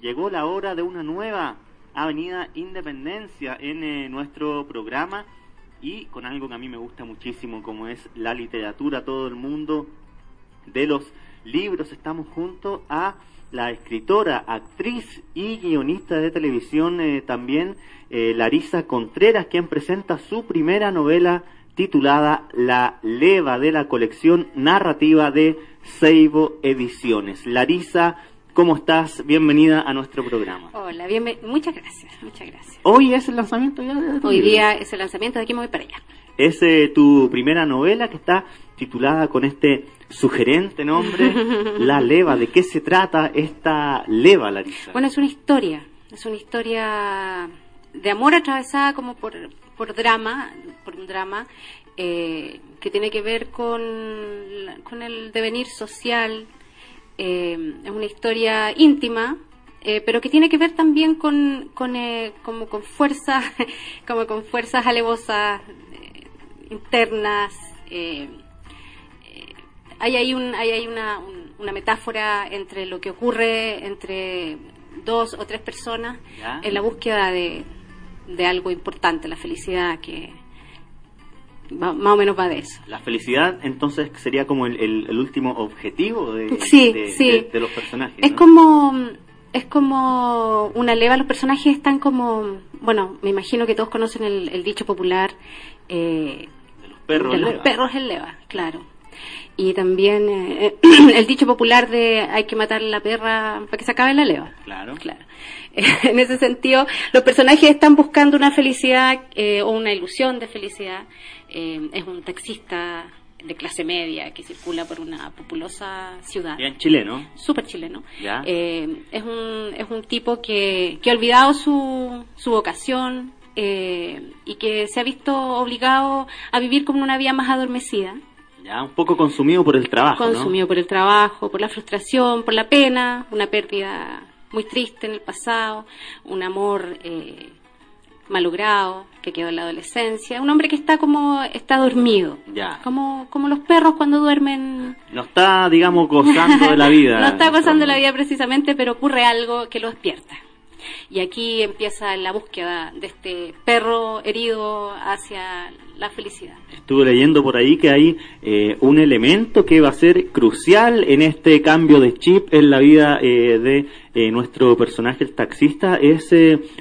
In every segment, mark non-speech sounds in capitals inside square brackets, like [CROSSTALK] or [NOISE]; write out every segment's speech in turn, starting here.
Llegó la hora de una nueva Avenida Independencia en eh, nuestro programa y con algo que a mí me gusta muchísimo como es la literatura, todo el mundo de los libros. Estamos junto a la escritora, actriz y guionista de televisión eh, también, eh, Larisa Contreras, quien presenta su primera novela titulada La leva de la colección narrativa de Seibo Ediciones. Larisa, ¿cómo estás? Bienvenida a nuestro programa. Hola, muchas gracias, muchas gracias. Hoy es el lanzamiento ya de Hoy día es el lanzamiento, de aquí me voy para allá. Es eh, tu primera novela que está titulada con este sugerente nombre, [LAUGHS] La Leva. ¿De qué se trata esta leva, Larisa? Bueno, es una historia, es una historia de amor atravesada como por, por drama, por un drama eh, que tiene que ver con, con el devenir social. Eh, es una historia íntima, eh, pero que tiene que ver también con, con como con fuerzas, [LAUGHS] como con fuerzas alevosas internas. hay ahí, un, hay ahí una, una metáfora entre lo que ocurre entre dos o tres personas en la búsqueda de, de algo importante, la felicidad, que más o menos va de eso. La felicidad entonces sería como el, el, último objetivo de, de, los personajes. Es como es como una leva, los personajes están como, bueno, me imagino que todos conocen el, dicho popular eh, de los perros, de los perros en leva, claro. Y también eh, [CLEARS THROAT] el dicho popular de hay que matar a la perra para que se acabe la leva. Claro. Claro. [LAUGHS] en ese sentido, los personajes están buscando una felicidad eh, o una ilusión de felicidad. Eh, es un taxista de clase media que circula por una populosa ciudad. Bien chileno. Súper chileno. Eh, es, un, es un tipo que, que ha olvidado su, su vocación y que se ha visto obligado a vivir como una vida más adormecida. Ya, un poco consumido por el trabajo. Consumido por el trabajo, por la frustración, por la pena, una pérdida muy triste en el pasado, un amor eh, malogrado que quedó en la adolescencia, un hombre que está como está dormido, ya. como como los perros cuando duermen. No está, digamos, gozando de la [LAUGHS] vida. no está gozando de la vida precisamente, pero ocurre algo que lo despierta. Y aquí empieza la búsqueda de este perro herido hacia la felicidad. Estuve leyendo por ahí que hay eh, un elemento que va a ser crucial en este cambio de chip en la vida eh, de eh, nuestro personaje, el taxista, es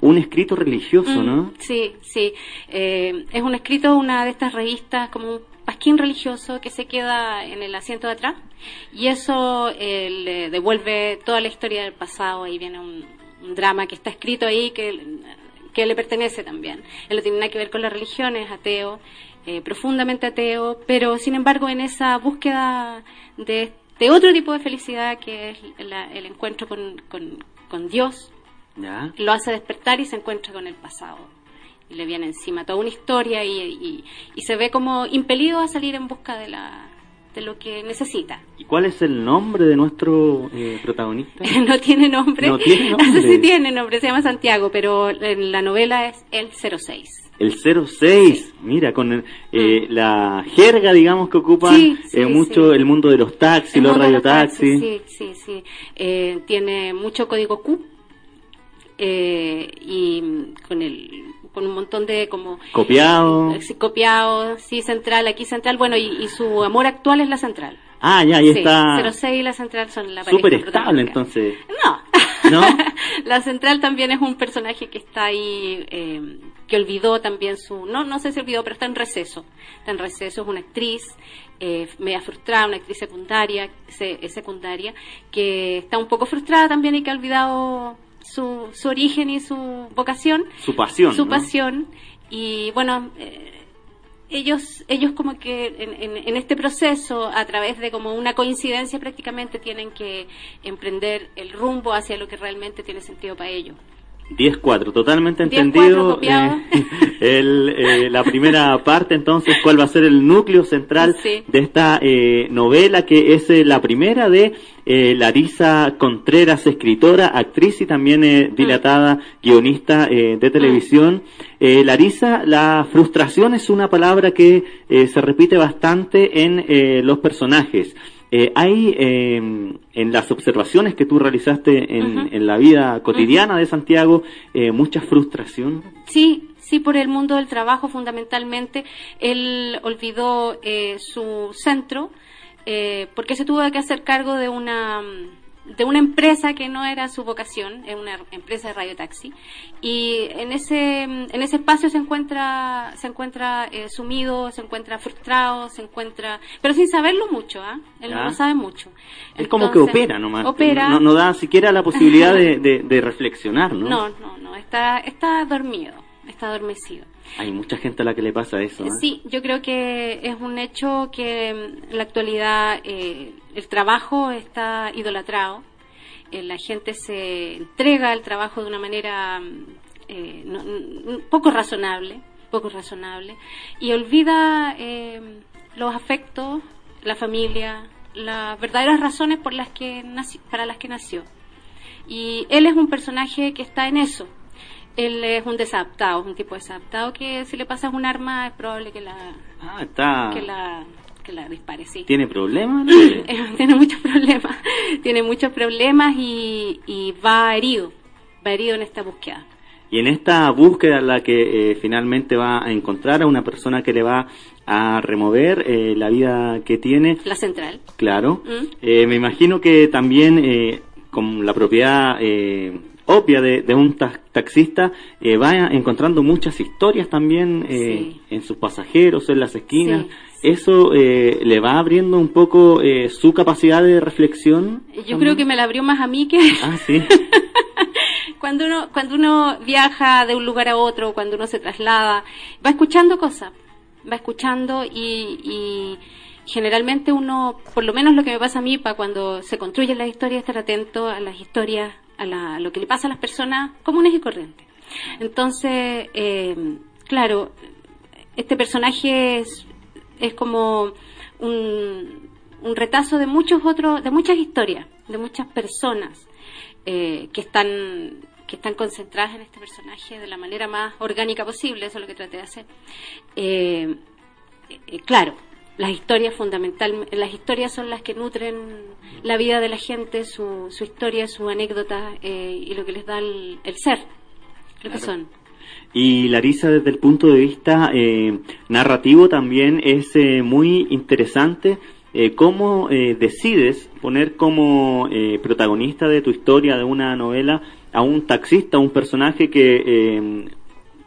un escrito religioso, ¿no? Mm, sí, sí. es un escrito, una de estas revistas, como un pasquín religioso que se queda en el asiento de atrás y eso le devuelve toda la historia del pasado y viene un, un drama que está escrito ahí que, que le pertenece también. Él no tiene nada que ver con la religión, es ateo, eh, profundamente ateo, pero sin embargo en esa búsqueda de, de otro tipo de felicidad que es el encuentro con, con, Dios, lo hace despertar y se encuentra con el pasado. Y le viene encima toda una historia y, y se ve como impelido a salir en busca de la, de lo que necesita. ¿Y cuál es el nombre de nuestro eh, protagonista? [LAUGHS] no tiene nombre. No tiene [LAUGHS] nombre. sí tiene nombre, se llama Santiago, pero en la novela es el 06. El 06, mira, con eh, mm. la jerga, digamos, que ocupa eh, mucho el mundo de los taxis, los radiotaxis. Sí, sí, sí. tiene mucho código Q y con el con un montón de como... Copiado. Eh, sí, copiado, sí, central, aquí central, bueno, y, su amor actual es la central. Ah, ya, ahí sí, está. 06 y la central son la Súper estable, entonces. No. ¿No? [LAUGHS] la central también es un personaje que está ahí, eh, que olvidó también su... No, no sé si olvidó, pero está en receso. Está en receso, es una actriz eh, media frustrada, una actriz secundaria, secundaria, que está un poco frustrada también y que ha olvidado su, su origen y su vocación. Su pasión. Su pasión. Y bueno, eh, ellos, ellos como que en, en, este proceso, a través de como una coincidencia prácticamente, tienen que emprender el rumbo hacia lo que realmente tiene sentido para ellos. 10-4, totalmente entendido. Eh, [LAUGHS] eh, la primera parte, entonces, ¿cuál va a ser el núcleo central de esta eh, novela? Que es la primera de Larisa Contreras, escritora, actriz y también mm. dilatada guionista de televisión. Mm. Larisa, la frustración es una palabra que se repite bastante en los personajes. Eh, hay em, en las observaciones que tú realizaste en, la vida cotidiana de Santiago eh, mucha frustración. Sí, sí, por el mundo del trabajo fundamentalmente. Él olvidó eh, su centro porque se tuvo que hacer cargo de una de una empresa que no era su vocación, es una empresa de radiotaxi, y en ese, en ese espacio se encuentra, se encuentra eh, sumido, se encuentra frustrado, se encuentra, pero sin saberlo mucho, ¿ah? Él no lo sabe mucho. Es como que opera nomás, opera, no, da siquiera la posibilidad de, de, reflexionar, ¿no? [LAUGHS] No, no, no, está, está dormido, está adormecido. Hay mucha gente a la que le pasa eso. ¿eh? Sí, yo creo que es un hecho que en la actualidad eh, el trabajo está idolatrado, eh, la gente se entrega al trabajo de una manera eh, poco razonable, poco razonable, y olvida los afectos, la familia, las verdaderas razones por las que para las que nació. Y él es un personaje que está en eso, él es un desadaptado, un tipo desadaptado que si le pasas un arma es probable que la, ah, que la, que la dispare, sí. ¿Tiene problemas? [CLEARS THROAT] tiene muchos problemas, tiene muchos problemas y, y va herido, va herido en esta búsqueda. Y en esta búsqueda la que eh, finalmente va a encontrar a una persona que le va a remover eh, la vida que tiene. La central. Claro. Mm. Eh, me imagino que también con la propiedad obvia de, un taxista, eh, va encontrando muchas historias también eh, en sus pasajeros, en las esquinas. ¿Eso eh, le va abriendo un poco su capacidad de reflexión? Yo creo que me la abrió más a mí que... Ah, sí. [LAUGHS] cuando, uno, cuando uno viaja de un lugar a otro, cuando uno se traslada, va escuchando cosas, va escuchando y, y generalmente uno, por lo menos lo que me pasa a mí, para cuando se construyen las historias, estar atento a las historias a, lo que le pasa a las personas comunes y corrientes. Entonces, eh, claro, este personaje es, es como un, un, retazo de muchos otros, de muchas historias, de muchas personas eh, que están que están concentradas en este personaje de la manera más orgánica posible, eso es lo que traté de hacer. Eh, claro, las historias fundamental, las historias son las que nutren la vida de la gente, su, su historia, su anécdota eh, y lo que les da el, ser, lo que son. Y Larisa, desde el punto de vista eh, narrativo también es eh, muy interesante cómo decides poner como protagonista de tu historia, de una novela, a un taxista, un personaje que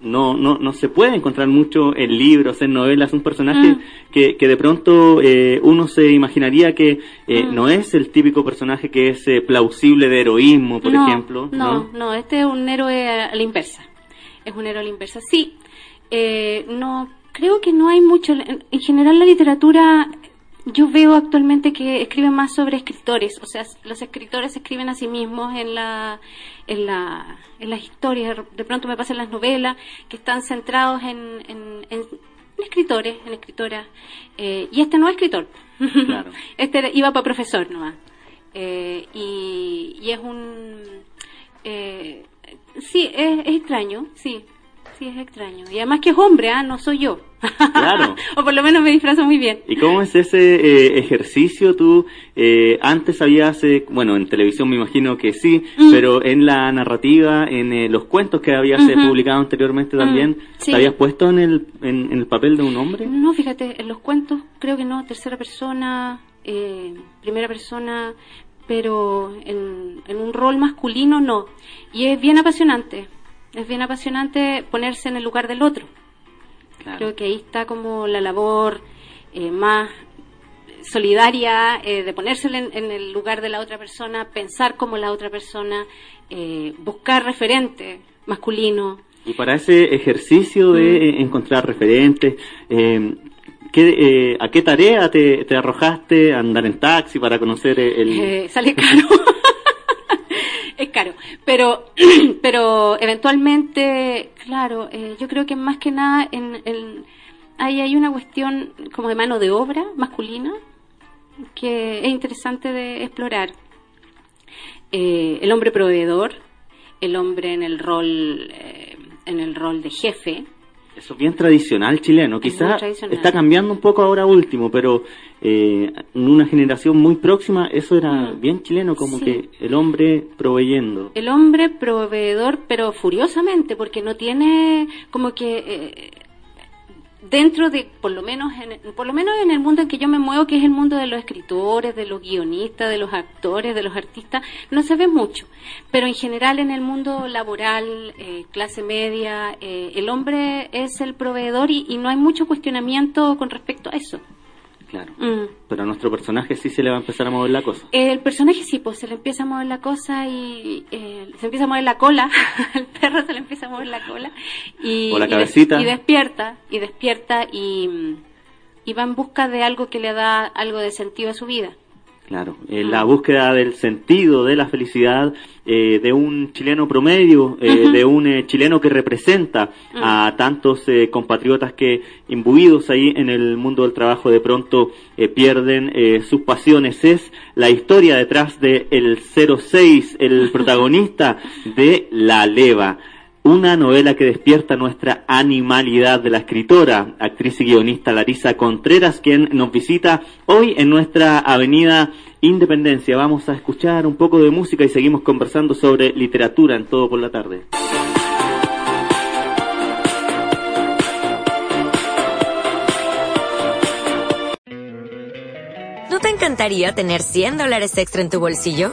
no, no, no se puede encontrar mucho en libros, en novelas, un personaje mm. que, que de pronto eh, uno se imaginaría que eh, mm. no es el típico personaje que es eh, plausible de heroísmo, por ejemplo. No, no, este es un héroe a la inversa. Es un héroe a la inversa. Sí, no, creo que no hay mucho. En general la literatura yo veo actualmente que escriben más sobre escritores, o sea, los escritores escriben a sí mismos en la, en la, en las historias, de pronto me pasan las novelas que están centrados en, en, escritores, en escritoras, eh, y este no es escritor, [LAUGHS] este iba para profesor nomás, eh, y, y, es un, eh, sí, es, es extraño, sí, sí es extraño. Y además que es hombre, ¿ah? no soy yo. Claro. [LAUGHS] o por lo menos me disfrazo muy bien. ¿Y cómo es ese eh, ejercicio? Tú eh, antes habías, eh, bueno, en televisión me imagino que sí, mm. pero en la narrativa, en los cuentos que habías publicado anteriormente mm, también, ¿te habías puesto en el, en, el papel de un hombre? No, fíjate, en los cuentos creo que no, tercera persona, primera persona, pero en, en un rol masculino no. Y es bien apasionante es bien apasionante ponerse en el lugar del otro. Creo que ahí está como la labor eh, más solidaria eh, de ponerse en, el lugar de la otra persona, pensar como la otra persona, eh, buscar referentes masculinos. Y para ese ejercicio de mm. encontrar referentes, ¿qué, ¿a qué tarea te, te, arrojaste? ¿Andar en taxi para conocer el...? [LAUGHS] sale [LAUGHS] caro. Caro. pero, [CLEARS THROAT] pero eventualmente, claro, eh, yo creo que más que nada en, ahí hay una cuestión como de mano de obra masculina que es interesante de explorar. Eh, el hombre proveedor, el hombre en el rol, eh, en el rol de jefe, eso es bien tradicional chileno. Quizás está cambiando un poco ahora último, pero eh, en una generación muy próxima eso era mm. bien chileno, como que el hombre proveyendo. El hombre proveedor, pero furiosamente, porque no tiene como que... Eh, dentro de por lo menos en, por lo menos en el mundo en que yo me muevo que es el mundo de los escritores de los guionistas de los actores de los artistas no se ve mucho. Pero en general en el mundo laboral eh, clase media eh, el hombre es el proveedor y, no hay mucho cuestionamiento con respecto a eso Claro. Mm. Pero a nuestro personaje sí se le va a empezar a mover la cosa. El personaje sí, pues se le empieza a mover la cosa y eh, se empieza a mover la cola. [LAUGHS] al perro se le empieza a mover la cola. Y, o la cabecita. Y, despierta, y despierta y, y va en busca de algo que le da algo de sentido a su vida. Claro, en la búsqueda del sentido de la felicidad eh, de un chileno promedio, eh, de un eh, chileno que representa a tantos compatriotas que imbuidos ahí en el mundo del trabajo de pronto pierden sus pasiones. Es la historia detrás de el 06, el [LAUGHS] protagonista de La Leva una novela que despierta nuestra animalidad de la escritora, actriz y guionista Larisa Contreras, quien nos visita hoy en nuestra avenida Independencia. Vamos a escuchar un poco de música y seguimos conversando sobre literatura en todo por la tarde. ¿No te encantaría tener 100 dólares extra en tu bolsillo?